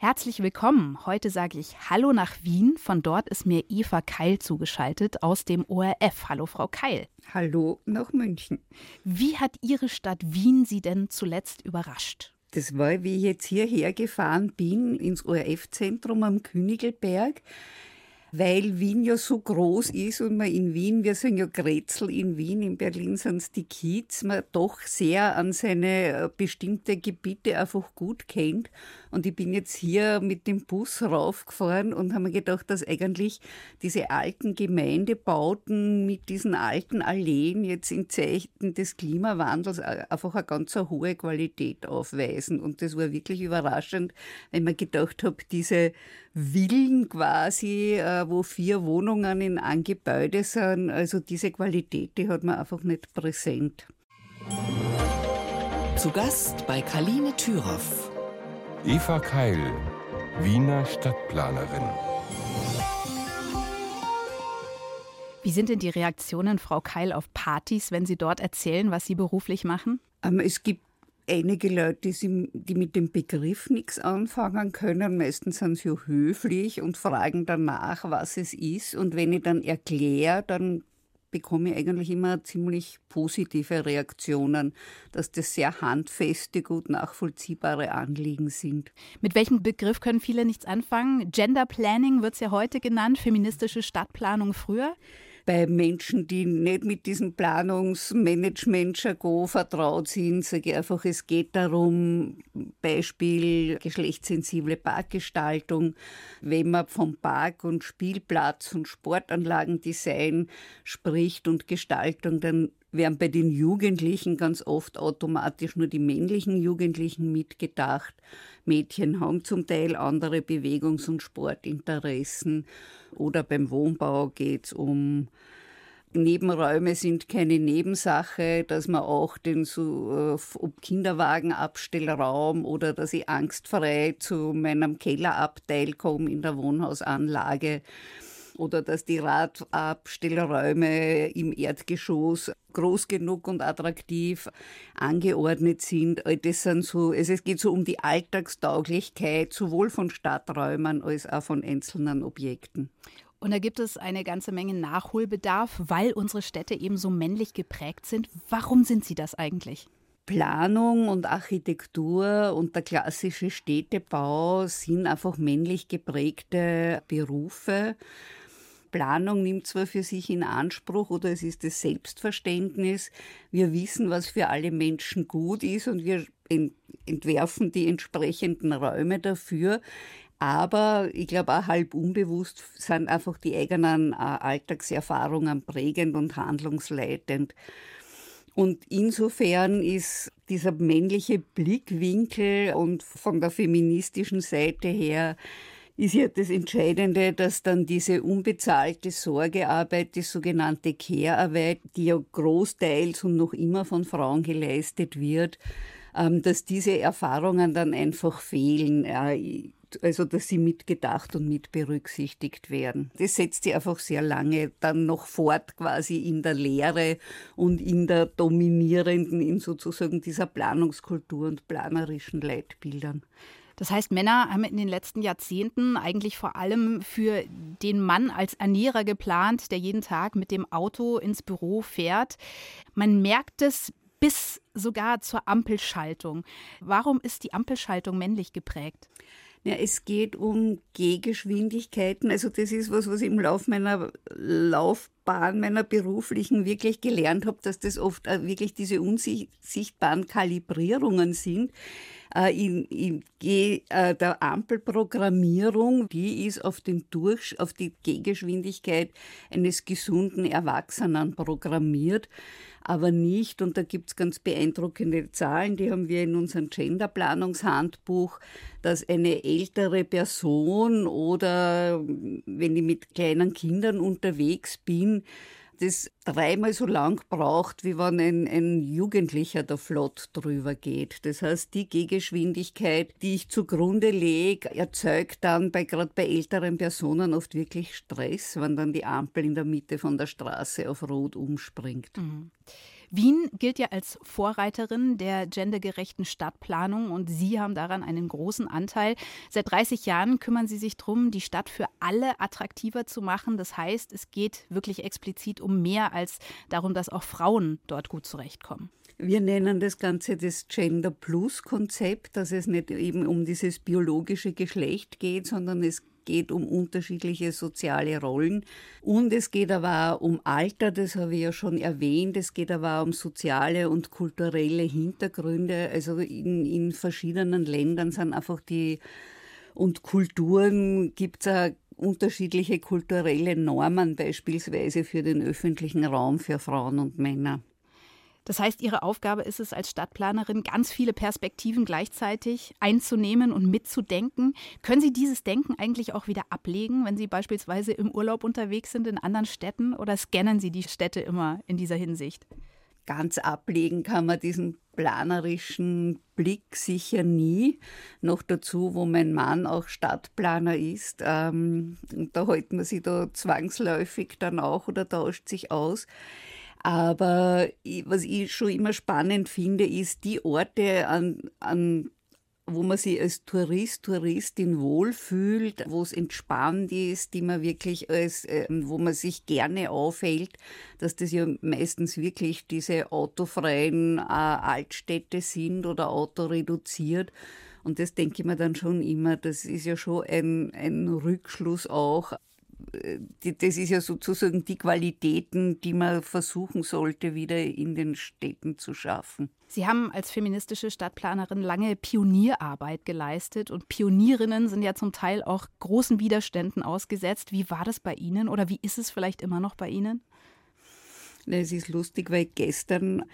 Herzlich willkommen. Heute sage ich Hallo nach Wien. Von dort ist mir Eva Keil zugeschaltet aus dem ORF. Hallo, Frau Keil. Hallo nach München. Wie hat Ihre Stadt Wien Sie denn zuletzt überrascht? Das war, wie ich jetzt hierher gefahren bin, ins ORF-Zentrum am Königelberg weil Wien ja so groß ist und man in Wien, wir sind ja Grätzl in Wien, in Berlin sind es die Kiez, man doch sehr an seine äh, bestimmte Gebiete einfach gut kennt. Und ich bin jetzt hier mit dem Bus raufgefahren und habe mir gedacht, dass eigentlich diese alten Gemeindebauten mit diesen alten Alleen jetzt in Zeichen des Klimawandels einfach eine ganz hohe Qualität aufweisen. Und das war wirklich überraschend, weil man gedacht habe, diese Villen quasi, äh, wo vier Wohnungen in einem Gebäude sind. Also diese Qualität, die hat man einfach nicht präsent. Zu Gast bei Kaline Thüroff. Eva Keil, Wiener Stadtplanerin. Wie sind denn die Reaktionen, Frau Keil, auf Partys, wenn Sie dort erzählen, was Sie beruflich machen? Ähm, es gibt einige Leute, die mit dem Begriff nichts anfangen können. Meistens sind sie höflich und fragen danach, was es ist. Und wenn ich dann erkläre, dann bekomme ich eigentlich immer ziemlich positive Reaktionen, dass das sehr handfeste, gut nachvollziehbare Anliegen sind. Mit welchem Begriff können viele nichts anfangen? Gender Planning wird es ja heute genannt, feministische Stadtplanung früher bei Menschen, die nicht mit diesem Planungsmanagement-Jargon vertraut sind, sage ich einfach, es geht darum, Beispiel geschlechtssensible Parkgestaltung. Wenn man vom Park und Spielplatz und Sportanlagendesign spricht und Gestaltung, dann werden bei den Jugendlichen ganz oft automatisch nur die männlichen Jugendlichen mitgedacht. Mädchen haben zum Teil andere Bewegungs- und Sportinteressen. Oder beim Wohnbau geht es um Nebenräume sind keine Nebensache, dass man auch den so, äh, ob Kinderwagenabstellraum oder dass ich angstfrei zu meinem Kellerabteil komme in der Wohnhausanlage oder dass die Radabstellräume im Erdgeschoss groß genug und attraktiv angeordnet sind. Das sind so, also es geht so um die Alltagstauglichkeit sowohl von Stadträumen als auch von einzelnen Objekten. Und da gibt es eine ganze Menge Nachholbedarf, weil unsere Städte eben so männlich geprägt sind. Warum sind sie das eigentlich? Planung und Architektur und der klassische Städtebau sind einfach männlich geprägte Berufe. Planung nimmt zwar für sich in Anspruch oder es ist das Selbstverständnis, wir wissen, was für alle Menschen gut ist und wir entwerfen die entsprechenden Räume dafür. Aber ich glaube auch halb unbewusst sind einfach die eigenen äh, Alltagserfahrungen prägend und handlungsleitend. Und insofern ist dieser männliche Blickwinkel und von der feministischen Seite her ist ja das Entscheidende, dass dann diese unbezahlte Sorgearbeit, die sogenannte Care-Arbeit, die ja großteils und noch immer von Frauen geleistet wird, ähm, dass diese Erfahrungen dann einfach fehlen also dass sie mitgedacht und mit berücksichtigt werden. Das setzt sie einfach sehr lange dann noch fort, quasi in der Lehre und in der dominierenden, in sozusagen dieser Planungskultur und planerischen Leitbildern. Das heißt, Männer haben in den letzten Jahrzehnten eigentlich vor allem für den Mann als Ernährer geplant, der jeden Tag mit dem Auto ins Büro fährt. Man merkt es bis sogar zur Ampelschaltung. Warum ist die Ampelschaltung männlich geprägt? Ja, es geht um Gehgeschwindigkeiten. Also das ist was, was ich im Lauf meiner Laufbahn, meiner beruflichen wirklich gelernt habe, dass das oft wirklich diese unsichtbaren Kalibrierungen sind. Äh, in, in, in äh, der Ampelprogrammierung, die ist auf, den Durch, auf die Gehgeschwindigkeit eines gesunden Erwachsenen programmiert aber nicht, und da gibt es ganz beeindruckende Zahlen, die haben wir in unserem Genderplanungshandbuch, dass eine ältere Person oder wenn ich mit kleinen Kindern unterwegs bin, das dreimal so lang braucht, wie wenn ein, ein Jugendlicher da flott drüber geht. Das heißt, die Gehgeschwindigkeit, die ich zugrunde lege, erzeugt dann bei gerade bei älteren Personen oft wirklich Stress, wenn dann die Ampel in der Mitte von der Straße auf Rot umspringt. Mhm. Wien gilt ja als Vorreiterin der gendergerechten Stadtplanung und Sie haben daran einen großen Anteil. Seit 30 Jahren kümmern Sie sich darum, die Stadt für alle attraktiver zu machen. Das heißt, es geht wirklich explizit um mehr als darum, dass auch Frauen dort gut zurechtkommen. Wir nennen das Ganze das Gender Plus Konzept, dass es nicht eben um dieses biologische Geschlecht geht, sondern es geht um unterschiedliche soziale Rollen und es geht aber auch um Alter, das habe ich ja schon erwähnt, es geht aber auch um soziale und kulturelle Hintergründe. Also in, in verschiedenen Ländern sind einfach die und Kulturen gibt es unterschiedliche kulturelle Normen beispielsweise für den öffentlichen Raum für Frauen und Männer. Das heißt, Ihre Aufgabe ist es als Stadtplanerin, ganz viele Perspektiven gleichzeitig einzunehmen und mitzudenken. Können Sie dieses Denken eigentlich auch wieder ablegen, wenn Sie beispielsweise im Urlaub unterwegs sind in anderen Städten oder scannen Sie die Städte immer in dieser Hinsicht? Ganz ablegen kann man diesen planerischen Blick sicher nie. Noch dazu, wo mein Mann auch Stadtplaner ist. Ähm, da hält man sich da zwangsläufig dann auch oder tauscht sich aus. Aber was ich schon immer spannend finde, ist die Orte, an, an wo man sich als Tourist, Touristin wohlfühlt, wo es entspannt ist, die man wirklich als, äh, wo man sich gerne aufhält, dass das ja meistens wirklich diese autofreien äh, Altstädte sind oder autoreduziert. Und das denke ich mir dann schon immer, das ist ja schon ein, ein Rückschluss auch das ist ja sozusagen die Qualitäten, die man versuchen sollte, wieder in den Städten zu schaffen. Sie haben als feministische Stadtplanerin lange Pionierarbeit geleistet und Pionierinnen sind ja zum Teil auch großen Widerständen ausgesetzt. Wie war das bei Ihnen oder wie ist es vielleicht immer noch bei Ihnen? Es ist lustig, weil ich gestern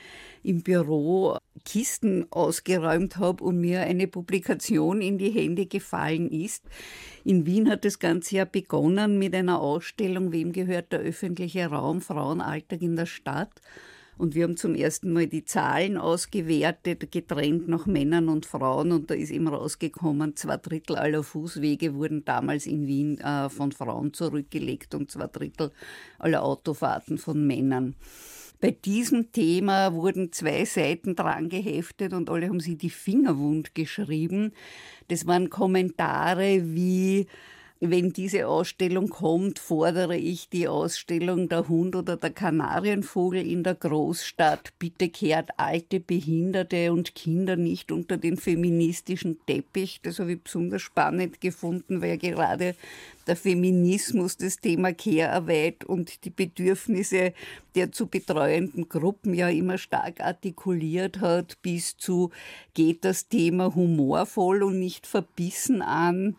im Büro Kisten ausgeräumt habe und mir eine Publikation in die Hände gefallen ist. In Wien hat das Ganze ja begonnen mit einer Ausstellung, wem gehört der öffentliche Raum, Frauenalltag in der Stadt. Und wir haben zum ersten Mal die Zahlen ausgewertet, getrennt nach Männern und Frauen. Und da ist eben rausgekommen, zwei Drittel aller Fußwege wurden damals in Wien äh, von Frauen zurückgelegt und zwei Drittel aller Autofahrten von Männern. Bei diesem Thema wurden zwei Seiten dran geheftet und alle haben sie die Finger wund geschrieben. Das waren Kommentare wie wenn diese Ausstellung kommt, fordere ich die Ausstellung Der Hund oder der Kanarienvogel in der Großstadt. Bitte kehrt alte, Behinderte und Kinder nicht unter den feministischen Teppich. Das habe ich besonders spannend gefunden, weil gerade der Feminismus das Thema Care-Arbeit und die Bedürfnisse der zu betreuenden Gruppen ja immer stark artikuliert hat, bis zu geht das Thema humorvoll und nicht verbissen an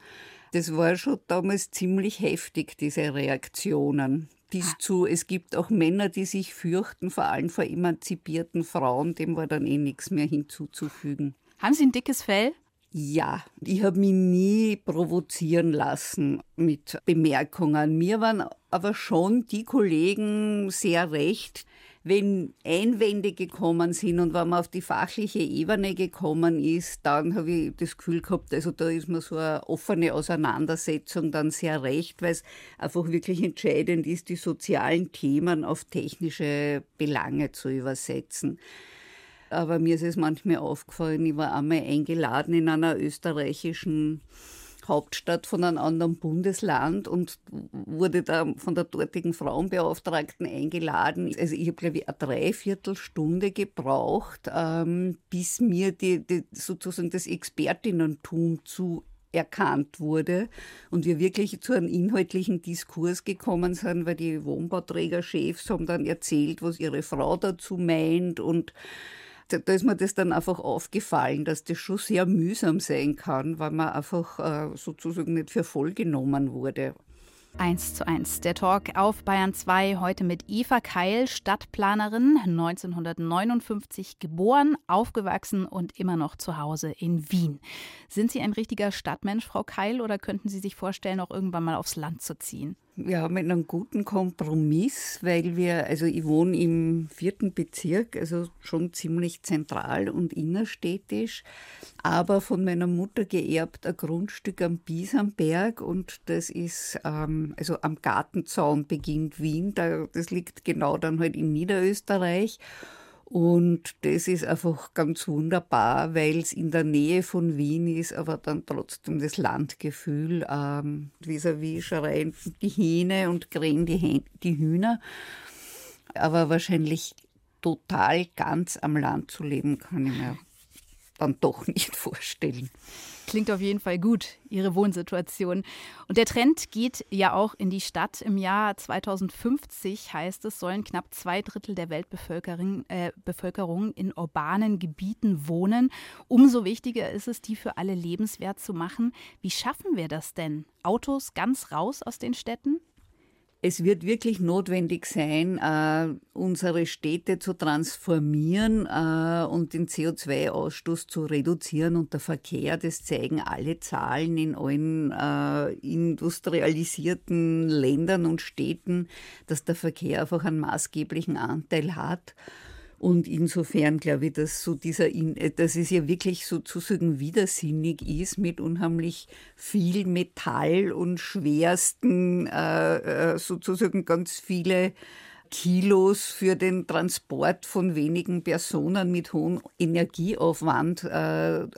das war schon damals ziemlich heftig, diese Reaktionen. Dies ah. zu, es gibt auch Männer, die sich fürchten, vor allem vor emanzipierten Frauen, dem war dann eh nichts mehr hinzuzufügen. Haben Sie ein dickes Fell? Ja, ich habe mich nie provozieren lassen mit Bemerkungen. Mir waren aber schon die Kollegen sehr recht, wenn Einwände gekommen sind und wenn man auf die fachliche Ebene gekommen ist, dann habe ich das Gefühl gehabt, also da ist mir so eine offene Auseinandersetzung dann sehr recht, weil es einfach wirklich entscheidend ist, die sozialen Themen auf technische Belange zu übersetzen. Aber mir ist es manchmal aufgefallen, ich war einmal eingeladen in einer österreichischen Hauptstadt von einem anderen Bundesland und wurde da von der dortigen Frauenbeauftragten eingeladen. Also ich habe, glaube ich, eine Dreiviertelstunde gebraucht, ähm, bis mir die, die, sozusagen das Expertinnentum zu erkannt wurde und wir wirklich zu einem inhaltlichen Diskurs gekommen sind, weil die Wohnbauträgerchefs haben dann erzählt, was ihre Frau dazu meint und da ist mir das dann einfach aufgefallen, dass das schon sehr mühsam sein kann, weil man einfach äh, sozusagen nicht für voll genommen wurde. 1 zu 1. Der Talk auf Bayern 2 heute mit Eva Keil, Stadtplanerin, 1959 geboren, aufgewachsen und immer noch zu Hause in Wien. Sind Sie ein richtiger Stadtmensch, Frau Keil, oder könnten Sie sich vorstellen, auch irgendwann mal aufs Land zu ziehen? Wir haben einen guten Kompromiss, weil wir, also ich wohne im vierten Bezirk, also schon ziemlich zentral und innerstädtisch, aber von meiner Mutter geerbt ein Grundstück am Biesamberg und das ist, ähm, also am Gartenzaun beginnt Wien, da, das liegt genau dann halt in Niederösterreich. Und das ist einfach ganz wunderbar, weil es in der Nähe von Wien ist, aber dann trotzdem das Landgefühl, ähm, vis-à-vis schreien die Hähne und krähen die, die Hühner. Aber wahrscheinlich total ganz am Land zu leben, kann ich mir dann doch nicht vorstellen. Klingt auf jeden Fall gut, Ihre Wohnsituation. Und der Trend geht ja auch in die Stadt. Im Jahr 2050 heißt es, sollen knapp zwei Drittel der Weltbevölkerung äh, Bevölkerung in urbanen Gebieten wohnen. Umso wichtiger ist es, die für alle lebenswert zu machen. Wie schaffen wir das denn? Autos ganz raus aus den Städten? Es wird wirklich notwendig sein, äh, unsere Städte zu transformieren äh, und den CO2-Ausstoß zu reduzieren. Und der Verkehr, das zeigen alle Zahlen in allen äh, industrialisierten Ländern und Städten, dass der Verkehr einfach einen maßgeblichen Anteil hat. Und insofern glaube ich, dass so dieser, äh, dass es ja wirklich sozusagen widersinnig ist mit unheimlich viel Metall und schwersten, äh, äh, sozusagen ganz viele Kilos für den Transport von wenigen Personen mit hohem Energieaufwand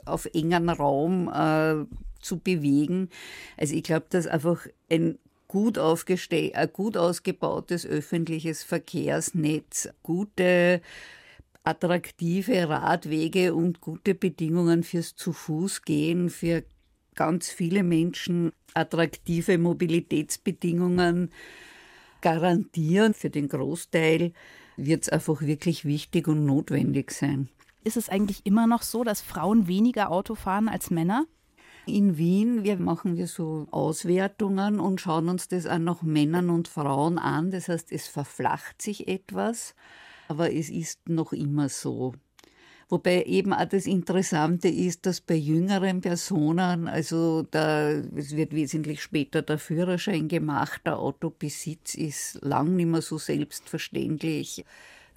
auf engen Raum zu bewegen. Also ich glaube, dass einfach ein gut, aufgestell ein gut ausgebautes öffentliches Verkehrsnetz, gute attraktive Radwege und gute Bedingungen fürs Zu-Fuß-Gehen, für ganz viele Menschen attraktive Mobilitätsbedingungen garantieren. Für den Großteil wird es einfach wirklich wichtig und notwendig sein. Ist es eigentlich immer noch so, dass Frauen weniger Auto fahren als Männer? In Wien wir machen wir so Auswertungen und schauen uns das an nach Männern und Frauen an. Das heißt, es verflacht sich etwas aber es ist noch immer so. Wobei eben auch das Interessante ist, dass bei jüngeren Personen, also da, es wird wesentlich später der Führerschein gemacht, der Autobesitz ist lang nicht mehr so selbstverständlich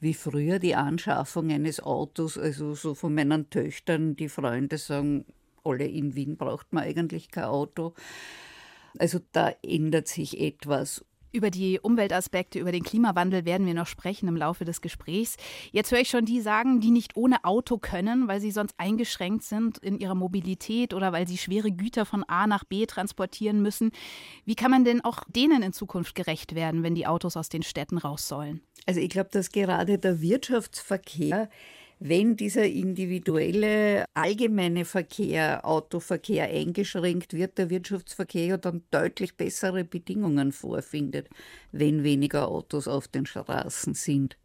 wie früher die Anschaffung eines Autos. Also so von meinen Töchtern, die Freunde sagen, alle in Wien braucht man eigentlich kein Auto. Also da ändert sich etwas. Über die Umweltaspekte, über den Klimawandel werden wir noch sprechen im Laufe des Gesprächs. Jetzt höre ich schon die sagen, die nicht ohne Auto können, weil sie sonst eingeschränkt sind in ihrer Mobilität oder weil sie schwere Güter von A nach B transportieren müssen. Wie kann man denn auch denen in Zukunft gerecht werden, wenn die Autos aus den Städten raus sollen? Also ich glaube, dass gerade der Wirtschaftsverkehr wenn dieser individuelle allgemeine Verkehr, Autoverkehr eingeschränkt wird, der Wirtschaftsverkehr ja dann deutlich bessere Bedingungen vorfindet, wenn weniger Autos auf den Straßen sind.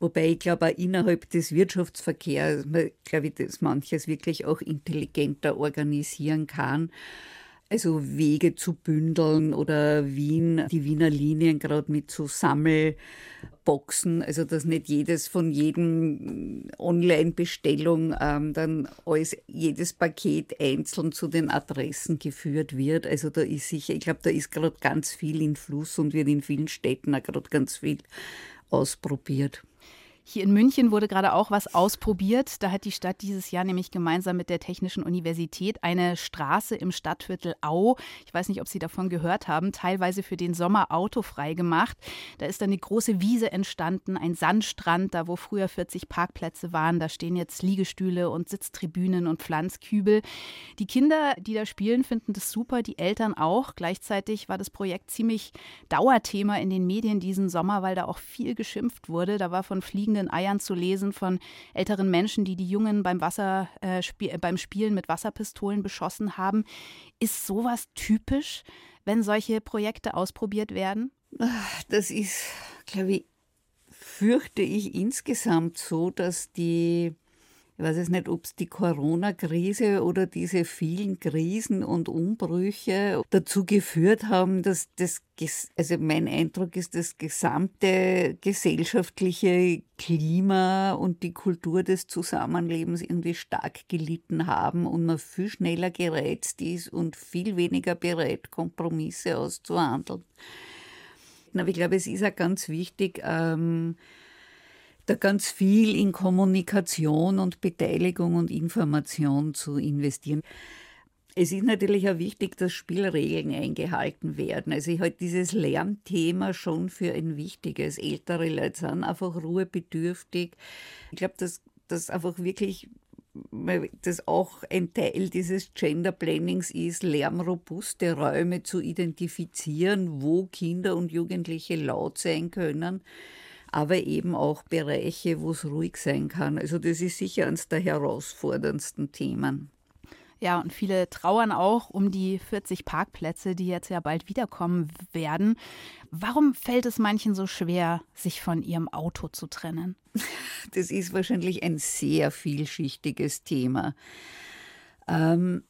Wobei ich glaube, auch innerhalb des Wirtschaftsverkehrs, glaube ich, dass manches wirklich auch intelligenter organisieren kann also Wege zu bündeln oder Wien, die Wiener Linien gerade mit so Sammelboxen, also dass nicht jedes von jedem Online-Bestellung ähm, dann alles, jedes Paket einzeln zu den Adressen geführt wird. Also da ist sicher, ich glaube, da ist gerade ganz viel in Fluss und wird in vielen Städten auch gerade ganz viel ausprobiert. Hier in München wurde gerade auch was ausprobiert. Da hat die Stadt dieses Jahr nämlich gemeinsam mit der Technischen Universität eine Straße im Stadtviertel Au, ich weiß nicht, ob Sie davon gehört haben, teilweise für den Sommer autofrei gemacht. Da ist dann eine große Wiese entstanden, ein Sandstrand, da wo früher 40 Parkplätze waren. Da stehen jetzt Liegestühle und Sitztribünen und Pflanzkübel. Die Kinder, die da spielen, finden das super, die Eltern auch. Gleichzeitig war das Projekt ziemlich Dauerthema in den Medien diesen Sommer, weil da auch viel geschimpft wurde. Da war von fliegenden fliegenden Eiern zu lesen von älteren Menschen, die die Jungen beim, Wasser, äh, sp äh, beim Spielen mit Wasserpistolen beschossen haben. Ist sowas typisch, wenn solche Projekte ausprobiert werden? Das ist, glaube ich, fürchte ich insgesamt so, dass die ich weiß es nicht, ob es die Corona-Krise oder diese vielen Krisen und Umbrüche dazu geführt haben, dass das, also mein Eindruck ist, das gesamte gesellschaftliche Klima und die Kultur des Zusammenlebens irgendwie stark gelitten haben und man viel schneller gereizt ist und viel weniger bereit, Kompromisse auszuhandeln. Aber ich glaube, es ist auch ganz wichtig, ähm, da ganz viel in Kommunikation und Beteiligung und Information zu investieren. Es ist natürlich auch wichtig, dass Spielregeln eingehalten werden. Also ich halte dieses Lärmthema schon für ein wichtiges. Ältere Leute sind einfach ruhebedürftig. Ich glaube, dass das einfach wirklich das auch ein Teil dieses Gender Plannings ist, lärmrobuste Räume zu identifizieren, wo Kinder und Jugendliche laut sein können, aber eben auch Bereiche, wo es ruhig sein kann. Also das ist sicher eines der herausforderndsten Themen. Ja, und viele trauern auch um die 40 Parkplätze, die jetzt ja bald wiederkommen werden. Warum fällt es manchen so schwer, sich von ihrem Auto zu trennen? Das ist wahrscheinlich ein sehr vielschichtiges Thema. Ähm,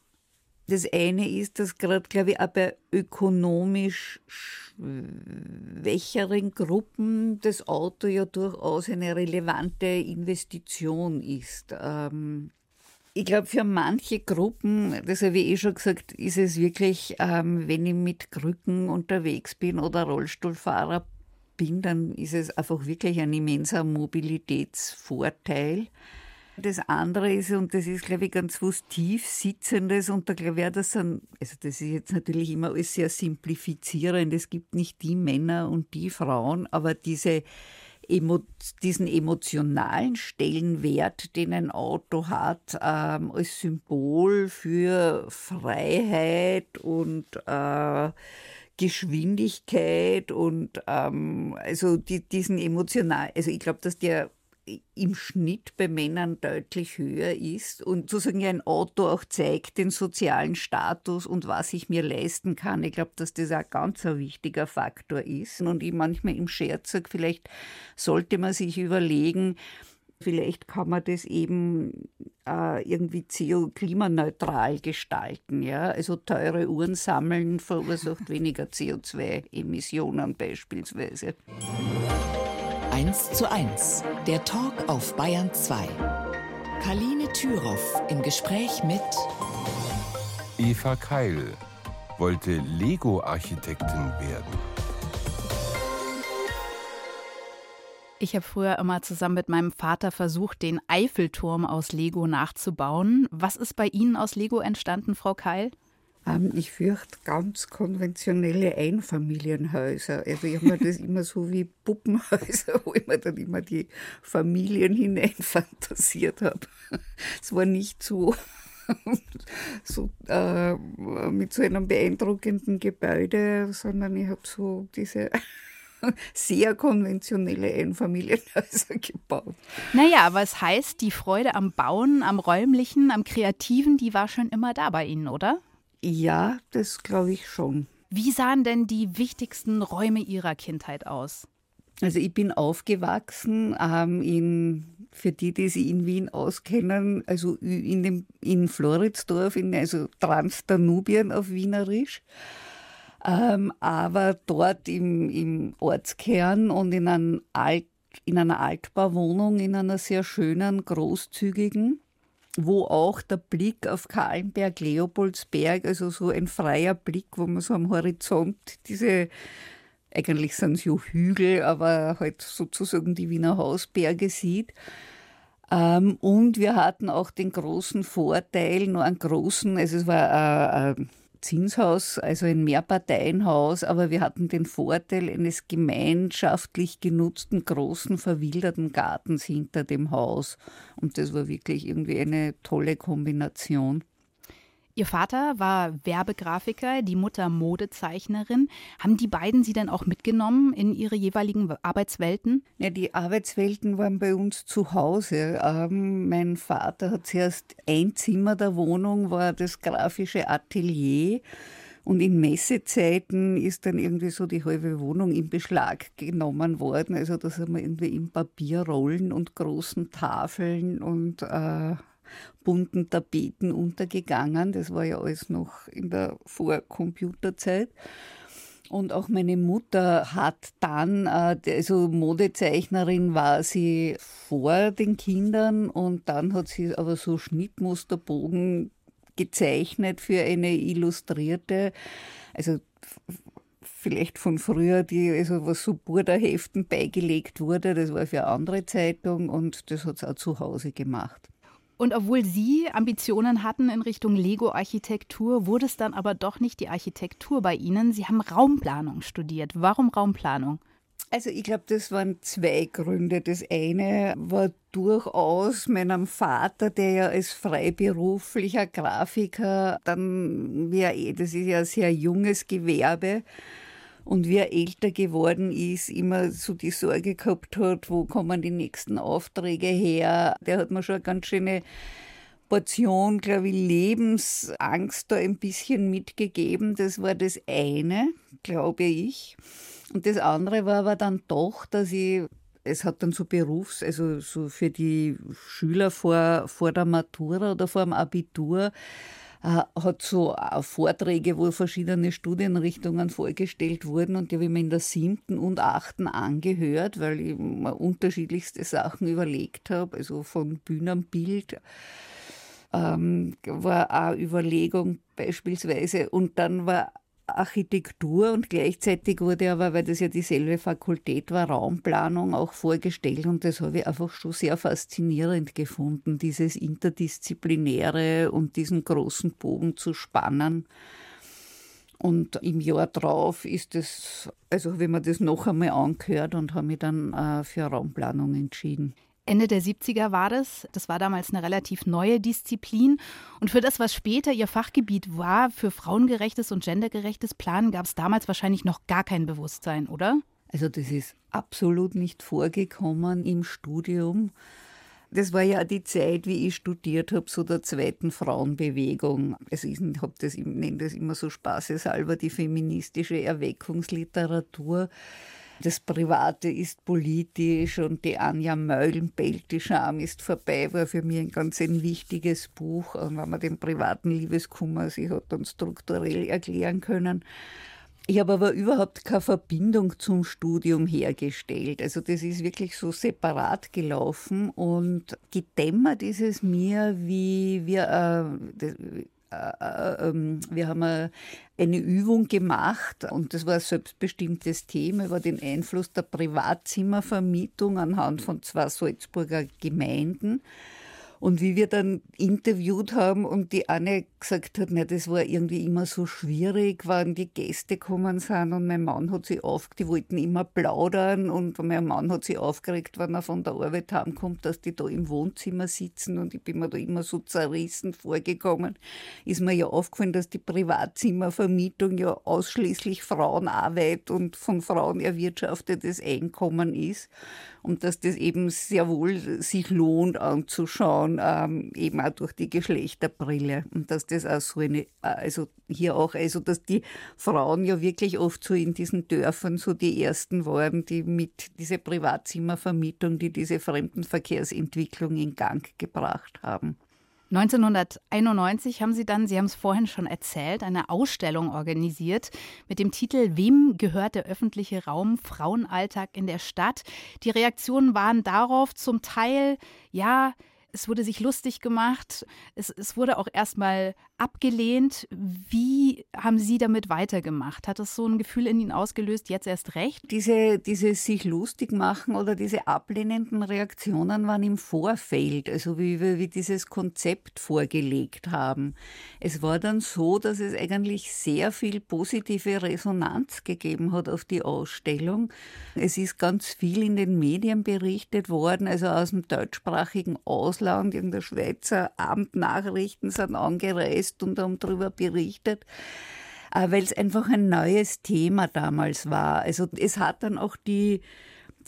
das eine ist, dass gerade, glaube ich, auch bei ökonomisch schwächeren Gruppen das Auto ja durchaus eine relevante Investition ist. Ähm, ich glaube, für manche Gruppen, das habe ich eh schon gesagt, ist es wirklich, ähm, wenn ich mit Krücken unterwegs bin oder Rollstuhlfahrer bin, dann ist es einfach wirklich ein immenser Mobilitätsvorteil. Das andere ist, und das ist, glaube ich, ganz was Tiefsitzendes, und da glaube ich, das sind, also das ist jetzt natürlich immer alles sehr simplifizierend. Es gibt nicht die Männer und die Frauen, aber diese emo, diesen emotionalen Stellenwert, den ein Auto hat, ähm, als Symbol für Freiheit und äh, Geschwindigkeit und ähm, also die, diesen emotional, also ich glaube, dass der im Schnitt bei Männern deutlich höher ist und sozusagen ein Auto auch zeigt den sozialen Status und was ich mir leisten kann. Ich glaube, dass das ein ganz ein wichtiger Faktor ist. Und ich manchmal im Scherz sage, vielleicht sollte man sich überlegen, Vielleicht kann man das eben äh, irgendwie CO-klimaneutral gestalten. Ja? Also teure Uhren sammeln verursacht weniger CO2-Emissionen beispielsweise. 1 zu 1, der Talk auf Bayern 2. Kaline Thüroff im Gespräch mit Eva Keil wollte Lego-Architektin werden. Ich habe früher immer zusammen mit meinem Vater versucht, den Eiffelturm aus Lego nachzubauen. Was ist bei Ihnen aus Lego entstanden, Frau Keil? Ähm, ich fürchte ganz konventionelle Einfamilienhäuser. Also ich habe mir das immer so wie Puppenhäuser, wo ich mir dann immer die Familien hineinfantasiert habe. Es war nicht so, so äh, mit so einem beeindruckenden Gebäude, sondern ich habe so diese sehr konventionelle Einfamilienhäuser gebaut. Naja, aber es heißt, die Freude am Bauen, am Räumlichen, am Kreativen, die war schon immer da bei Ihnen, oder? Ja, das glaube ich schon. Wie sahen denn die wichtigsten Räume Ihrer Kindheit aus? Also ich bin aufgewachsen ähm, in, für die, die sich in Wien auskennen, also in, dem, in Floridsdorf, in, also Transdanubien auf Wienerisch. Ähm, aber dort im, im Ortskern und in, Alt, in einer Altbauwohnung, in einer sehr schönen, großzügigen wo auch der Blick auf Kahlenberg, Leopoldsberg, also so ein freier Blick, wo man so am Horizont diese, eigentlich sind es ja Hügel, aber halt sozusagen die Wiener Hausberge sieht. Ähm, und wir hatten auch den großen Vorteil, nur einen großen, also es war ein Zinshaus, also ein Mehrparteienhaus, aber wir hatten den Vorteil eines gemeinschaftlich genutzten großen verwilderten Gartens hinter dem Haus. Und das war wirklich irgendwie eine tolle Kombination. Ihr Vater war Werbegrafiker, die Mutter Modezeichnerin. Haben die beiden Sie denn auch mitgenommen in Ihre jeweiligen Arbeitswelten? Ja, die Arbeitswelten waren bei uns zu Hause. Ähm, mein Vater hat zuerst ein Zimmer der Wohnung, war das grafische Atelier. Und in Messezeiten ist dann irgendwie so die halbe Wohnung in Beschlag genommen worden. Also da sind wir irgendwie in Papierrollen und großen Tafeln und äh, bunten Tapeten untergegangen. Das war ja alles noch in der Vorcomputerzeit. Und auch meine Mutter hat dann, äh, also Modezeichnerin war sie vor den Kindern und dann hat sie aber so Schnittmusterbogen gezeichnet für eine Illustrierte, also vielleicht von früher, die, also was so Burda-Heften beigelegt wurde, das war für eine andere Zeitung und das hat sie auch zu Hause gemacht. Und obwohl Sie Ambitionen hatten in Richtung Lego-Architektur, wurde es dann aber doch nicht die Architektur bei Ihnen. Sie haben Raumplanung studiert. Warum Raumplanung? Also ich glaube, das waren zwei Gründe. Das eine war durchaus meinem Vater, der ja als freiberuflicher Grafiker dann, wie das ist ja ein sehr junges Gewerbe, und wie er älter geworden ist, immer so die Sorge gehabt hat, wo kommen die nächsten Aufträge her. Der hat mir schon eine ganz schöne Portion, glaube ich, Lebensangst da ein bisschen mitgegeben. Das war das eine, glaube ich. Und das andere war aber dann doch, dass ich es hat dann so Berufs-, also so für die Schüler vor, vor der Matura oder vor dem Abitur, hat so äh, Vorträge, wo verschiedene Studienrichtungen vorgestellt wurden und die habe ich mir in der siebten und achten angehört, weil ich mir unterschiedlichste Sachen überlegt habe, also von Bühnenbild ähm, war auch Überlegung beispielsweise. Und dann war Architektur und gleichzeitig wurde aber, weil das ja dieselbe Fakultät war, Raumplanung auch vorgestellt und das habe ich einfach schon sehr faszinierend gefunden, dieses Interdisziplinäre und diesen großen Bogen zu spannen. Und im Jahr drauf ist es, also habe ich mir das noch einmal angehört und habe mich dann äh, für Raumplanung entschieden. Ende der 70er war das. Das war damals eine relativ neue Disziplin. Und für das, was später ihr Fachgebiet war, für frauengerechtes und gendergerechtes Planen, gab es damals wahrscheinlich noch gar kein Bewusstsein, oder? Also das ist absolut nicht vorgekommen im Studium. Das war ja die Zeit, wie ich studiert habe, so der zweiten Frauenbewegung. Also ich, das, ich nenne das immer so spaßeshalber die feministische Erweckungsliteratur. Das Private ist politisch und die Anja Meulenbelt, die Scham ist vorbei, war für mich ein ganz ein wichtiges Buch, wenn man den privaten Liebeskummer sich hat dann strukturell erklären können. Ich habe aber überhaupt keine Verbindung zum Studium hergestellt. Also das ist wirklich so separat gelaufen und gedämmert ist es mir, wie wir, äh, wir haben eine Übung gemacht und das war ein selbstbestimmtes Thema über den Einfluss der Privatzimmervermietung anhand von zwei Salzburger Gemeinden. Und wie wir dann interviewt haben und die Anne gesagt hat, na, das war irgendwie immer so schwierig, wann die Gäste kommen sind und mein Mann hat sie auf, die wollten immer plaudern und mein Mann hat sie aufgeregt, wenn er von der Arbeit heimkommt, dass die da im Wohnzimmer sitzen und ich bin mir da immer so zerrissen vorgekommen. Ist mir ja aufgefallen, dass die Privatzimmervermietung ja ausschließlich Frauenarbeit und von Frauen erwirtschaftetes Einkommen ist und dass das eben sehr wohl sich lohnt anzuschauen, ähm, eben auch durch die Geschlechterbrille und dass das auch so eine, also hier auch, also dass die Frauen ja wirklich oft so in diesen Dörfern so die ersten waren, die mit dieser Privatzimmervermietung, die diese Fremdenverkehrsentwicklung in Gang gebracht haben. 1991 haben Sie dann, Sie haben es vorhin schon erzählt, eine Ausstellung organisiert mit dem Titel Wem gehört der öffentliche Raum Frauenalltag in der Stadt? Die Reaktionen waren darauf zum Teil, ja, es wurde sich lustig gemacht, es, es wurde auch erstmal abgelehnt. Wie haben Sie damit weitergemacht? Hat das so ein Gefühl in Ihnen ausgelöst, jetzt erst recht? Diese, diese sich lustig machen oder diese ablehnenden Reaktionen waren im Vorfeld, also wie wir wie dieses Konzept vorgelegt haben. Es war dann so, dass es eigentlich sehr viel positive Resonanz gegeben hat auf die Ausstellung. Es ist ganz viel in den Medien berichtet worden, also aus dem deutschsprachigen Ausland Ausland, irgendeine Schweizer Abendnachrichten sind angereist und haben darüber berichtet äh, weil es einfach ein neues Thema damals war. Also es hat dann auch die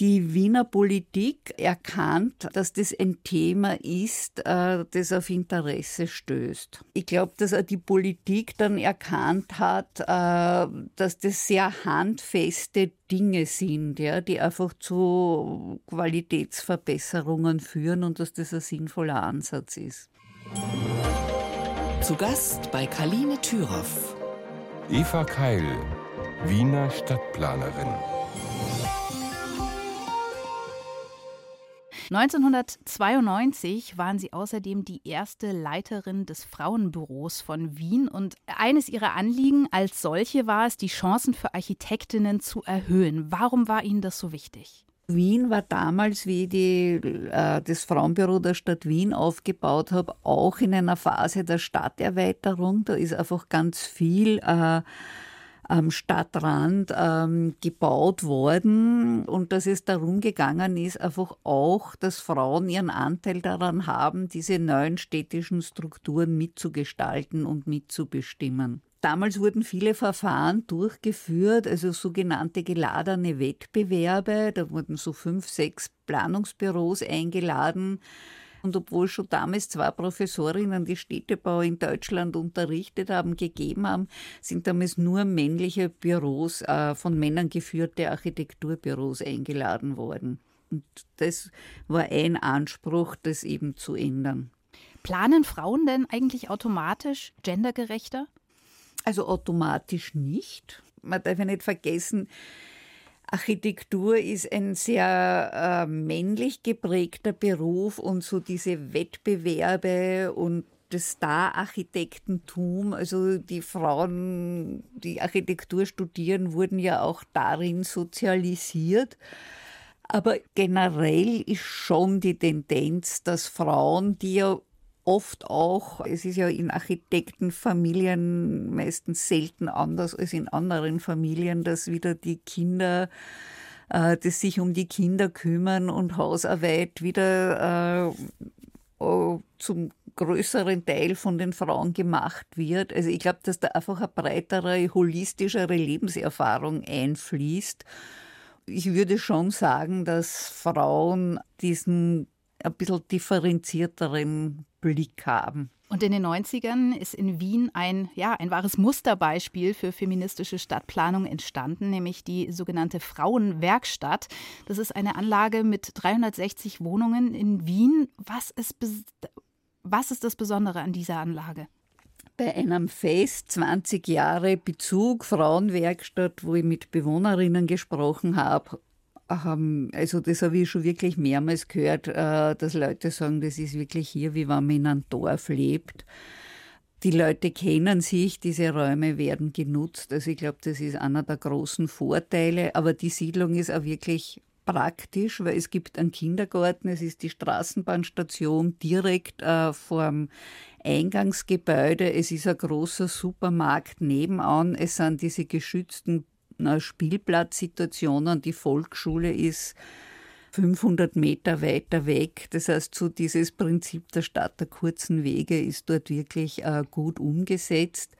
die Wiener Politik erkannt, dass das ein Thema ist, äh, das auf Interesse stößt. Ich glaube, dass auch die Politik dann erkannt hat, äh, dass das sehr handfeste Dinge sind, ja, die einfach zu Qualitätsverbesserungen führen und dass das ein sinnvoller Ansatz ist. Zu Gast bei Kaline Thüroff. Eva Keil, Wiener Stadtplanerin. 1992 waren Sie außerdem die erste Leiterin des Frauenbüros von Wien und eines Ihrer Anliegen als solche war es, die Chancen für Architektinnen zu erhöhen. Warum war Ihnen das so wichtig? Wien war damals, wie ich die, äh, das Frauenbüro der Stadt Wien aufgebaut habe, auch in einer Phase der Stadterweiterung. Da ist einfach ganz viel äh, am Stadtrand ähm, gebaut worden und dass es darum gegangen ist, einfach auch, dass Frauen ihren Anteil daran haben, diese neuen städtischen Strukturen mitzugestalten und mitzubestimmen. Damals wurden viele Verfahren durchgeführt, also sogenannte geladene Wettbewerbe. Da wurden so fünf, sechs Planungsbüros eingeladen. Und obwohl schon damals zwei Professorinnen die Städtebau in Deutschland unterrichtet haben, gegeben haben, sind damals nur männliche Büros, äh, von Männern geführte Architekturbüros eingeladen worden. Und das war ein Anspruch, das eben zu ändern. Planen Frauen denn eigentlich automatisch gendergerechter? Also automatisch nicht. Man darf ja nicht vergessen, Architektur ist ein sehr äh, männlich geprägter Beruf und so diese Wettbewerbe und das Star-Architektentum, also die Frauen, die Architektur studieren, wurden ja auch darin sozialisiert. Aber generell ist schon die Tendenz, dass Frauen, die ja oft auch, es ist ja in Architektenfamilien meistens selten anders als in anderen Familien, dass wieder die Kinder äh, das sich um die Kinder kümmern und Hausarbeit wieder äh, zum größeren Teil von den Frauen gemacht wird. Also ich glaube, dass da einfach eine breitere, holistischere Lebenserfahrung einfließt. Ich würde schon sagen, dass Frauen diesen ein bisschen differenzierteren Blick haben. Und in den 90ern ist in Wien ein, ja, ein wahres Musterbeispiel für feministische Stadtplanung entstanden, nämlich die sogenannte Frauenwerkstatt. Das ist eine Anlage mit 360 Wohnungen in Wien. Was ist, was ist das Besondere an dieser Anlage? Bei einem Fest 20 Jahre Bezug Frauenwerkstatt, wo ich mit Bewohnerinnen gesprochen habe, also das habe ich schon wirklich mehrmals gehört, äh, dass Leute sagen, das ist wirklich hier, wie wenn man in einem Dorf lebt. Die Leute kennen sich, diese Räume werden genutzt. Also ich glaube, das ist einer der großen Vorteile. Aber die Siedlung ist auch wirklich praktisch, weil es gibt einen Kindergarten, es ist die Straßenbahnstation direkt äh, vorm Eingangsgebäude, es ist ein großer Supermarkt nebenan, es sind diese geschützten Spielplatzsituationen. Die Volksschule ist 500 Meter weiter weg. Das heißt, so dieses Prinzip der Stadt der kurzen Wege ist dort wirklich äh, gut umgesetzt.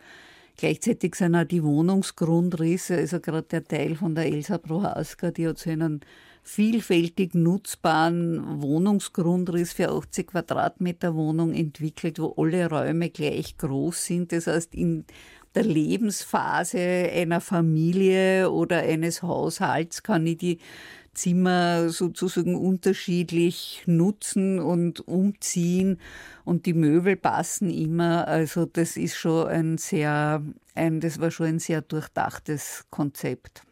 Gleichzeitig sind auch die Wohnungsgrundrisse, also gerade der Teil von der Elsa Prohaska, die hat so einen vielfältig nutzbaren Wohnungsgrundriss für 80 Quadratmeter Wohnung entwickelt, wo alle Räume gleich groß sind. Das heißt, in der Lebensphase einer Familie oder eines Haushalts kann ich die Zimmer sozusagen unterschiedlich nutzen und umziehen und die Möbel passen immer. Also das ist schon ein sehr, ein, das war schon ein sehr durchdachtes Konzept.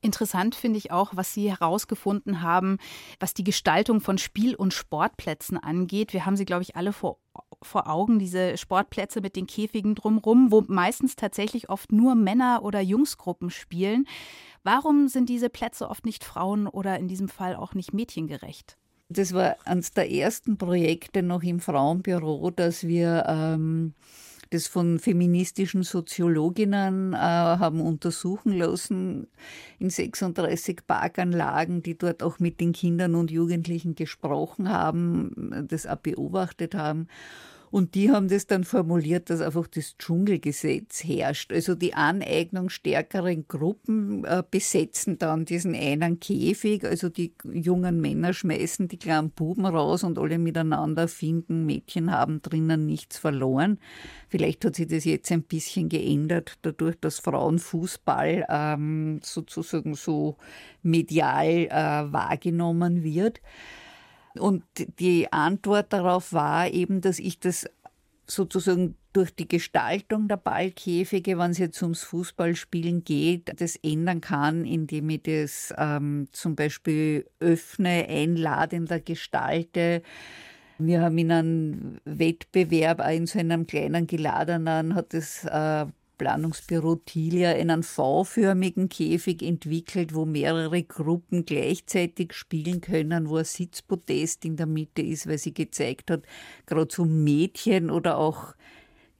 Interessant finde ich auch, was Sie herausgefunden haben, was die Gestaltung von Spiel- und Sportplätzen angeht. Wir haben sie, glaube ich, alle vor, vor Augen, diese Sportplätze mit den Käfigen drumherum, wo meistens tatsächlich oft nur Männer- oder Jungsgruppen spielen. Warum sind diese Plätze oft nicht frauen- oder in diesem Fall auch nicht mädchengerecht? Das war eines der ersten Projekte noch im Frauenbüro, dass wir ähm, das von feministischen Soziologinnen äh, haben untersuchen lassen in 36 Parkanlagen, die dort auch mit den Kindern und Jugendlichen gesprochen haben, das auch beobachtet haben. Und die haben das dann formuliert, dass einfach das Dschungelgesetz herrscht. Also die Aneignung stärkeren Gruppen äh, besetzen dann diesen einen Käfig. Also die jungen Männer schmeißen die kleinen Buben raus und alle miteinander finden, Mädchen haben drinnen nichts verloren. Vielleicht hat sich das jetzt ein bisschen geändert, dadurch, dass Frauenfußball ähm, sozusagen so medial äh, wahrgenommen wird. Und die Antwort darauf war eben, dass ich das sozusagen durch die Gestaltung der Ballkäfige, wenn es jetzt ums Fußballspielen geht, das ändern kann, indem ich das ähm, zum Beispiel öffne, einladender gestalte. Wir haben in einem Wettbewerb, in so einem kleinen geladenen, hat es äh, Planungsbüro Tilia einen V-förmigen Käfig entwickelt, wo mehrere Gruppen gleichzeitig spielen können, wo ein Sitzpodest in der Mitte ist, weil sie gezeigt hat, gerade so Mädchen oder auch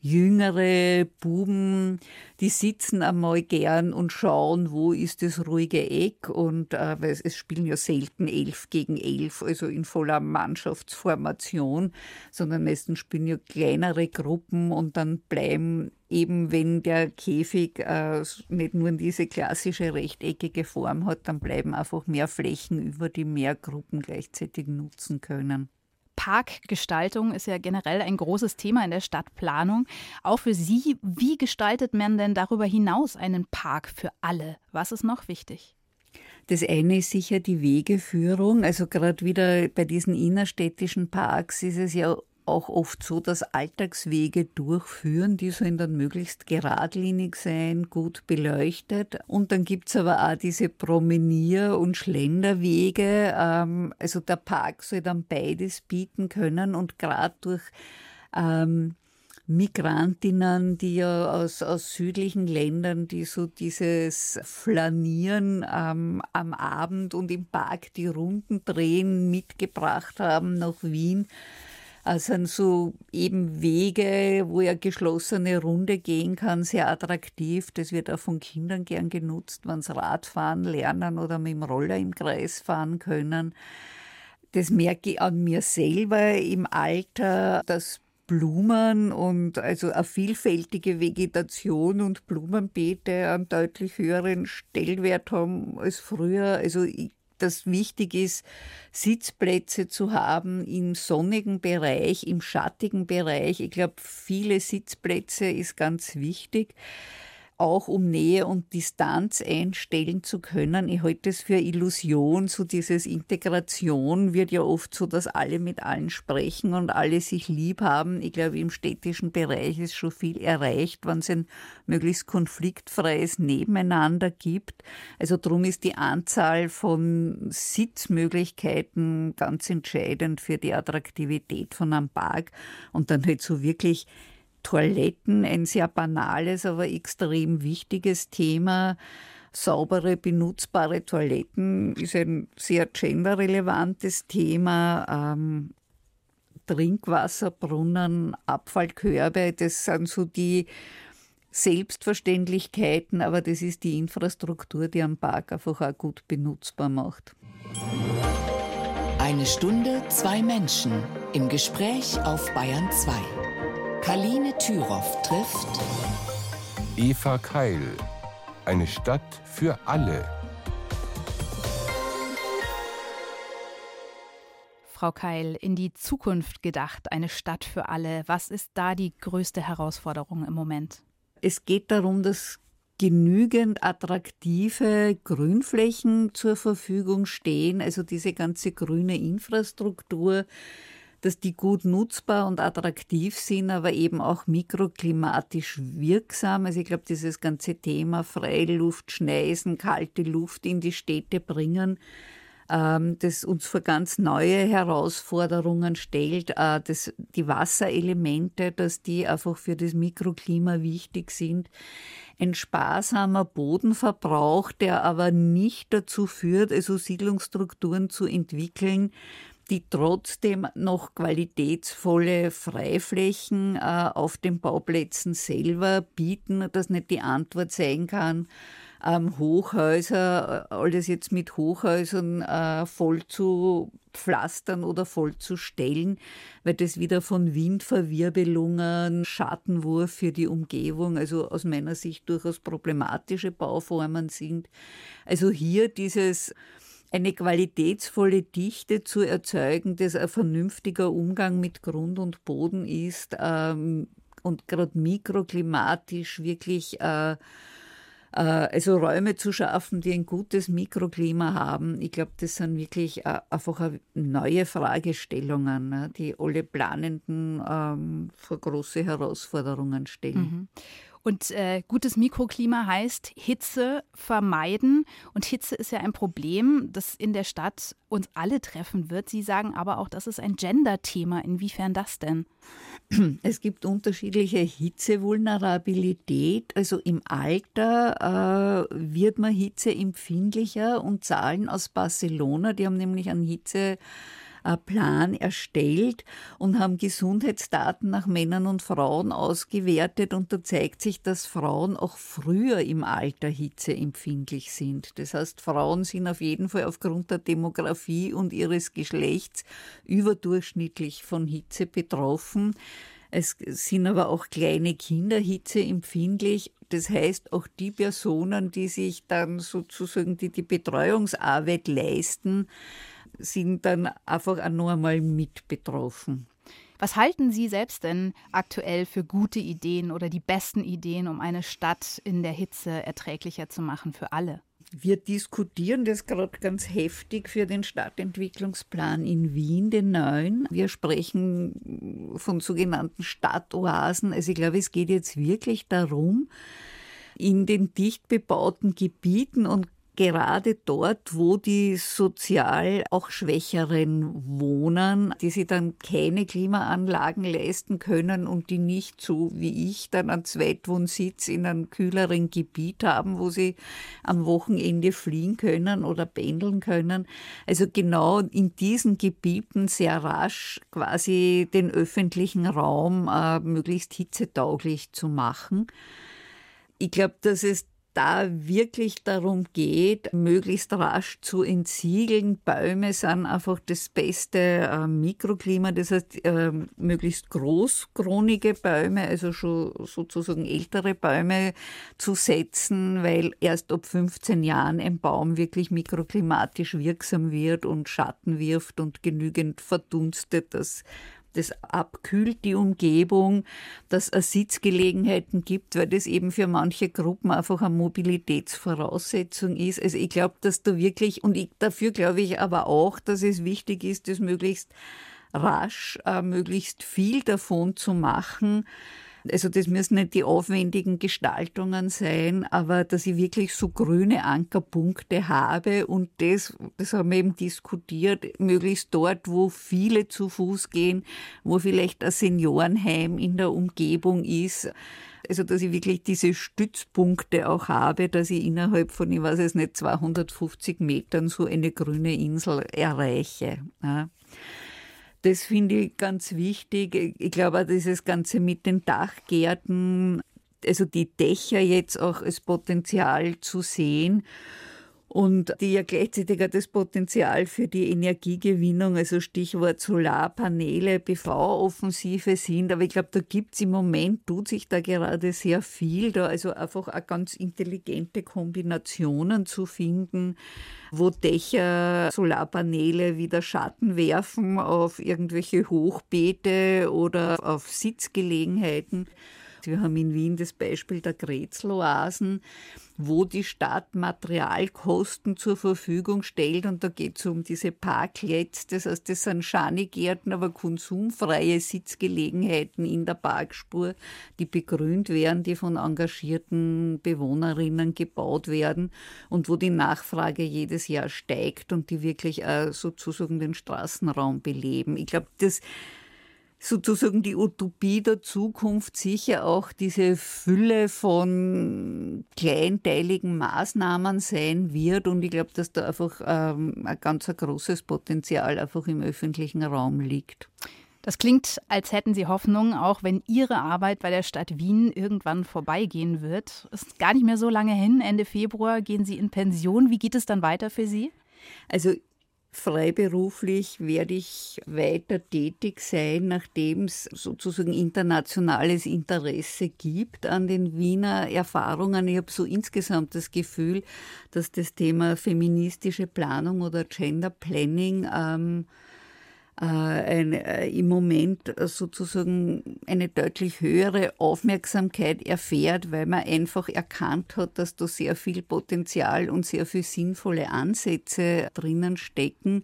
jüngere Buben, die sitzen einmal gern und schauen, wo ist das ruhige Eck und äh, weil es spielen ja selten elf gegen elf, also in voller Mannschaftsformation, sondern meistens spielen ja kleinere Gruppen und dann bleiben eben, wenn der Käfig äh, nicht nur diese klassische rechteckige Form hat, dann bleiben einfach mehr Flächen über, die mehr Gruppen gleichzeitig nutzen können. Parkgestaltung ist ja generell ein großes Thema in der Stadtplanung. Auch für Sie, wie gestaltet man denn darüber hinaus einen Park für alle? Was ist noch wichtig? Das eine ist sicher die Wegeführung. Also gerade wieder bei diesen innerstädtischen Parks ist es ja auch oft so, dass Alltagswege durchführen, die sollen dann möglichst geradlinig sein, gut beleuchtet. Und dann gibt es aber auch diese Promenier- und Schlenderwege. Ähm, also der Park soll dann beides bieten können und gerade durch ähm, Migrantinnen, die ja aus, aus südlichen Ländern, die so dieses Flanieren ähm, am Abend und im Park die Runden drehen, mitgebracht haben nach Wien sind so eben Wege, wo er geschlossene Runde gehen kann, sehr attraktiv. Das wird auch von Kindern gern genutzt, wenn sie Radfahren lernen oder mit dem Roller im Kreis fahren können. Das merke ich an mir selber im Alter, dass Blumen und also eine vielfältige Vegetation und Blumenbeete einen deutlich höheren Stellwert haben als früher. Also ich das wichtig ist, Sitzplätze zu haben im sonnigen Bereich, im schattigen Bereich. Ich glaube, viele Sitzplätze ist ganz wichtig auch um Nähe und Distanz einstellen zu können. Ich halte es für Illusion, so dieses Integration wird ja oft so, dass alle mit allen sprechen und alle sich lieb haben. Ich glaube, im städtischen Bereich ist schon viel erreicht, wenn es ein möglichst konfliktfreies Nebeneinander gibt. Also darum ist die Anzahl von Sitzmöglichkeiten ganz entscheidend für die Attraktivität von einem Park und dann halt so wirklich Toiletten, ein sehr banales, aber extrem wichtiges Thema. Saubere, benutzbare Toiletten ist ein sehr genderrelevantes Thema. Ähm, Trinkwasserbrunnen, Abfallkörbe, das sind so die Selbstverständlichkeiten, aber das ist die Infrastruktur, die am Park einfach auch gut benutzbar macht. Eine Stunde, zwei Menschen im Gespräch auf Bayern 2. Kaline Thüroff trifft Eva Keil. Eine Stadt für alle. Frau Keil, in die Zukunft gedacht, eine Stadt für alle. Was ist da die größte Herausforderung im Moment? Es geht darum, dass genügend attraktive Grünflächen zur Verfügung stehen, also diese ganze grüne Infrastruktur, dass die gut nutzbar und attraktiv sind, aber eben auch mikroklimatisch wirksam. Also ich glaube, dieses ganze Thema Freiluft, Schneisen, kalte Luft in die Städte bringen, ähm, das uns vor ganz neue Herausforderungen stellt, äh, dass die Wasserelemente, dass die einfach für das Mikroklima wichtig sind. Ein sparsamer Bodenverbrauch, der aber nicht dazu führt, also Siedlungsstrukturen zu entwickeln, die trotzdem noch qualitätsvolle Freiflächen äh, auf den Bauplätzen selber bieten, dass nicht die Antwort sein kann, ähm, Hochhäuser, äh, alles jetzt mit Hochhäusern äh, voll zu pflastern oder voll zu stellen, weil das wieder von Windverwirbelungen, Schattenwurf für die Umgebung, also aus meiner Sicht durchaus problematische Bauformen sind. Also hier dieses eine qualitätsvolle Dichte zu erzeugen, das ein vernünftiger Umgang mit Grund und Boden ist ähm, und gerade mikroklimatisch wirklich äh, äh, also Räume zu schaffen, die ein gutes Mikroklima haben. Ich glaube, das sind wirklich äh, einfach neue Fragestellungen, ne, die alle Planenden ähm, vor große Herausforderungen stellen. Mhm. Und äh, gutes Mikroklima heißt Hitze vermeiden. Und Hitze ist ja ein Problem, das in der Stadt uns alle treffen wird. Sie sagen aber auch, das ist ein Gender-Thema. Inwiefern das denn? Es gibt unterschiedliche Hitzevulnerabilität. Also im Alter äh, wird man hitzeempfindlicher und Zahlen aus Barcelona, die haben nämlich an Hitze Plan erstellt und haben Gesundheitsdaten nach Männern und Frauen ausgewertet. Und da zeigt sich, dass Frauen auch früher im Alter hitzeempfindlich sind. Das heißt, Frauen sind auf jeden Fall aufgrund der Demografie und ihres Geschlechts überdurchschnittlich von Hitze betroffen. Es sind aber auch kleine Kinder hitzeempfindlich. Das heißt, auch die Personen, die sich dann sozusagen die, die Betreuungsarbeit leisten, sind dann einfach auch noch einmal mit betroffen. Was halten Sie selbst denn aktuell für gute Ideen oder die besten Ideen, um eine Stadt in der Hitze erträglicher zu machen für alle? Wir diskutieren das gerade ganz heftig für den Stadtentwicklungsplan in Wien, den neuen. Wir sprechen von sogenannten Stadtoasen. Also ich glaube, es geht jetzt wirklich darum, in den dicht bebauten Gebieten und gerade dort, wo die sozial auch Schwächeren wohnen, die sich dann keine Klimaanlagen leisten können und die nicht so wie ich dann einen Zweitwohnsitz in einem kühleren Gebiet haben, wo sie am Wochenende fliehen können oder pendeln können. Also genau in diesen Gebieten sehr rasch quasi den öffentlichen Raum äh, möglichst hitzetauglich zu machen. Ich glaube, dass es da wirklich darum geht, möglichst rasch zu entsiegeln. Bäume sind einfach das beste äh, Mikroklima, das heißt äh, möglichst großkronige Bäume, also schon sozusagen ältere Bäume zu setzen, weil erst ab 15 Jahren ein Baum wirklich mikroklimatisch wirksam wird und Schatten wirft und genügend verdunstet, dass das abkühlt die Umgebung, dass es Sitzgelegenheiten gibt, weil das eben für manche Gruppen einfach eine Mobilitätsvoraussetzung ist. Also ich glaube, dass da wirklich, und ich, dafür glaube ich aber auch, dass es wichtig ist, das möglichst rasch, äh, möglichst viel davon zu machen, also das müssen nicht die aufwendigen Gestaltungen sein, aber dass ich wirklich so grüne Ankerpunkte habe und das, das haben wir eben diskutiert, möglichst dort, wo viele zu Fuß gehen, wo vielleicht ein Seniorenheim in der Umgebung ist. Also, dass ich wirklich diese Stützpunkte auch habe, dass ich innerhalb von, ich weiß es nicht, 250 Metern so eine grüne Insel erreiche. Ja. Das finde ich ganz wichtig. Ich glaube dieses Ganze mit den Dachgärten, also die Dächer jetzt auch als Potenzial zu sehen und die ja gleichzeitig auch das Potenzial für die Energiegewinnung, also Stichwort Solarpaneele, PV-Offensive sind. Aber ich glaube, da gibt es im Moment, tut sich da gerade sehr viel, da also einfach auch ganz intelligente Kombinationen zu finden, wo Dächer Solarpaneele wieder Schatten werfen auf irgendwelche Hochbeete oder auf Sitzgelegenheiten. Wir haben in Wien das Beispiel der Grätzloasen, wo die Stadt Materialkosten zur Verfügung stellt und da geht es um diese Parklets, das heißt, das sind Schanigärten, aber konsumfreie Sitzgelegenheiten in der Parkspur, die begrünt werden, die von engagierten Bewohnerinnen gebaut werden und wo die Nachfrage jedes Jahr steigt und die wirklich äh, sozusagen den Straßenraum beleben. Ich glaube, das sozusagen die Utopie der Zukunft sicher auch diese Fülle von kleinteiligen Maßnahmen sein wird. Und ich glaube, dass da einfach ähm, ein ganz ein großes Potenzial einfach im öffentlichen Raum liegt. Das klingt, als hätten Sie Hoffnung, auch wenn Ihre Arbeit bei der Stadt Wien irgendwann vorbeigehen wird. Ist gar nicht mehr so lange hin. Ende Februar gehen Sie in Pension. Wie geht es dann weiter für Sie? Also Freiberuflich werde ich weiter tätig sein, nachdem es sozusagen internationales Interesse gibt an den Wiener Erfahrungen. Ich habe so insgesamt das Gefühl, dass das Thema feministische Planung oder Gender Planning ähm, äh, ein, äh, im Moment sozusagen eine deutlich höhere Aufmerksamkeit erfährt, weil man einfach erkannt hat, dass da sehr viel Potenzial und sehr viel sinnvolle Ansätze drinnen stecken.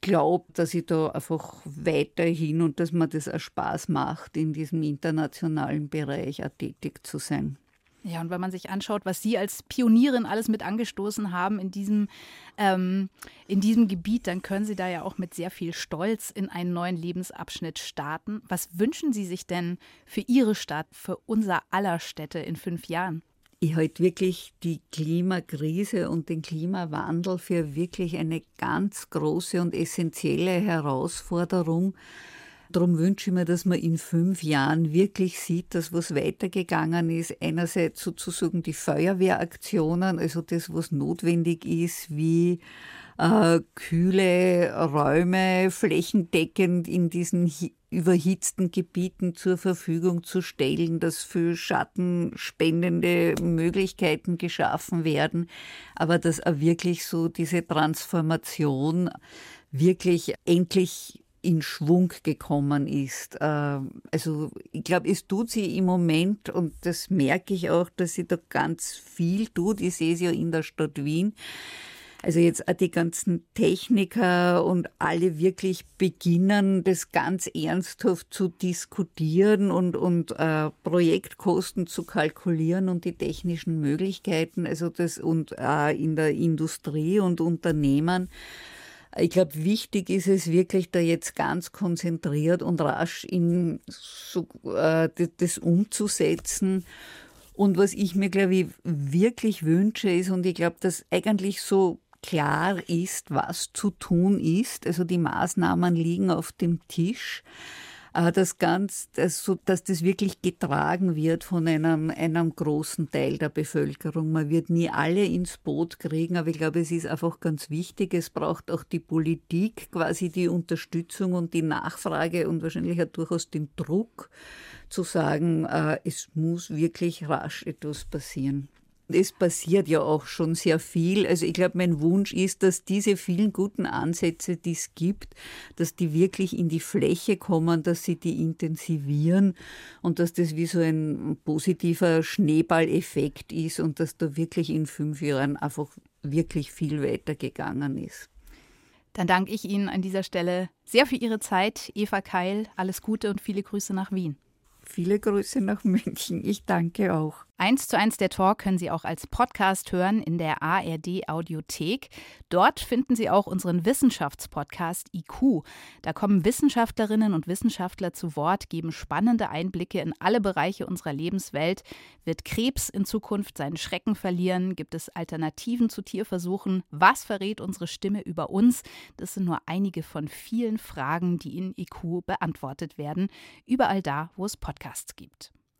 glaube, dass ich da einfach weiterhin und dass mir das auch Spaß macht, in diesem internationalen Bereich auch tätig zu sein. Ja, und wenn man sich anschaut, was Sie als Pionierin alles mit angestoßen haben in diesem, ähm, in diesem Gebiet, dann können Sie da ja auch mit sehr viel Stolz in einen neuen Lebensabschnitt starten. Was wünschen Sie sich denn für Ihre Stadt, für unser aller Städte in fünf Jahren? Ich halte wirklich die Klimakrise und den Klimawandel für wirklich eine ganz große und essentielle Herausforderung. Darum wünsche ich mir, dass man in fünf Jahren wirklich sieht, dass was weitergegangen ist. Einerseits sozusagen die Feuerwehraktionen, also das, was notwendig ist, wie äh, kühle Räume flächendeckend in diesen überhitzten Gebieten zur Verfügung zu stellen, dass für schattenspendende Möglichkeiten geschaffen werden, aber dass auch wirklich so diese Transformation wirklich endlich in Schwung gekommen ist. Ähm, also ich glaube, es tut sie im Moment und das merke ich auch, dass sie da ganz viel tut. Ich sehe es ja in der Stadt Wien. Also jetzt auch die ganzen Techniker und alle wirklich beginnen, das ganz ernsthaft zu diskutieren und, und äh, Projektkosten zu kalkulieren und die technischen Möglichkeiten, also das und äh, in der Industrie und Unternehmen. Ich glaube, wichtig ist es wirklich, da jetzt ganz konzentriert und rasch in so, äh, das umzusetzen. Und was ich mir, glaube ich, wirklich wünsche, ist, und ich glaube, dass eigentlich so klar ist, was zu tun ist, also die Maßnahmen liegen auf dem Tisch, das ganz, das, so, dass das wirklich getragen wird von einem, einem großen Teil der Bevölkerung. Man wird nie alle ins Boot kriegen, aber ich glaube, es ist einfach ganz wichtig. Es braucht auch die Politik quasi die Unterstützung und die Nachfrage und wahrscheinlich auch durchaus den Druck zu sagen, äh, es muss wirklich rasch etwas passieren es passiert ja auch schon sehr viel. Also ich glaube, mein Wunsch ist, dass diese vielen guten Ansätze, die es gibt, dass die wirklich in die Fläche kommen, dass sie die intensivieren und dass das wie so ein positiver Schneeballeffekt ist und dass da wirklich in fünf Jahren einfach wirklich viel weitergegangen ist. Dann danke ich Ihnen an dieser Stelle sehr für Ihre Zeit, Eva Keil. Alles Gute und viele Grüße nach Wien. Viele Grüße nach München. Ich danke auch. Eins zu eins der Talk können Sie auch als Podcast hören in der ARD Audiothek. Dort finden Sie auch unseren Wissenschaftspodcast IQ. Da kommen Wissenschaftlerinnen und Wissenschaftler zu Wort, geben spannende Einblicke in alle Bereiche unserer Lebenswelt. Wird Krebs in Zukunft seinen Schrecken verlieren? Gibt es Alternativen zu Tierversuchen? Was verrät unsere Stimme über uns? Das sind nur einige von vielen Fragen, die in IQ beantwortet werden. Überall da, wo es Podcasts gibt.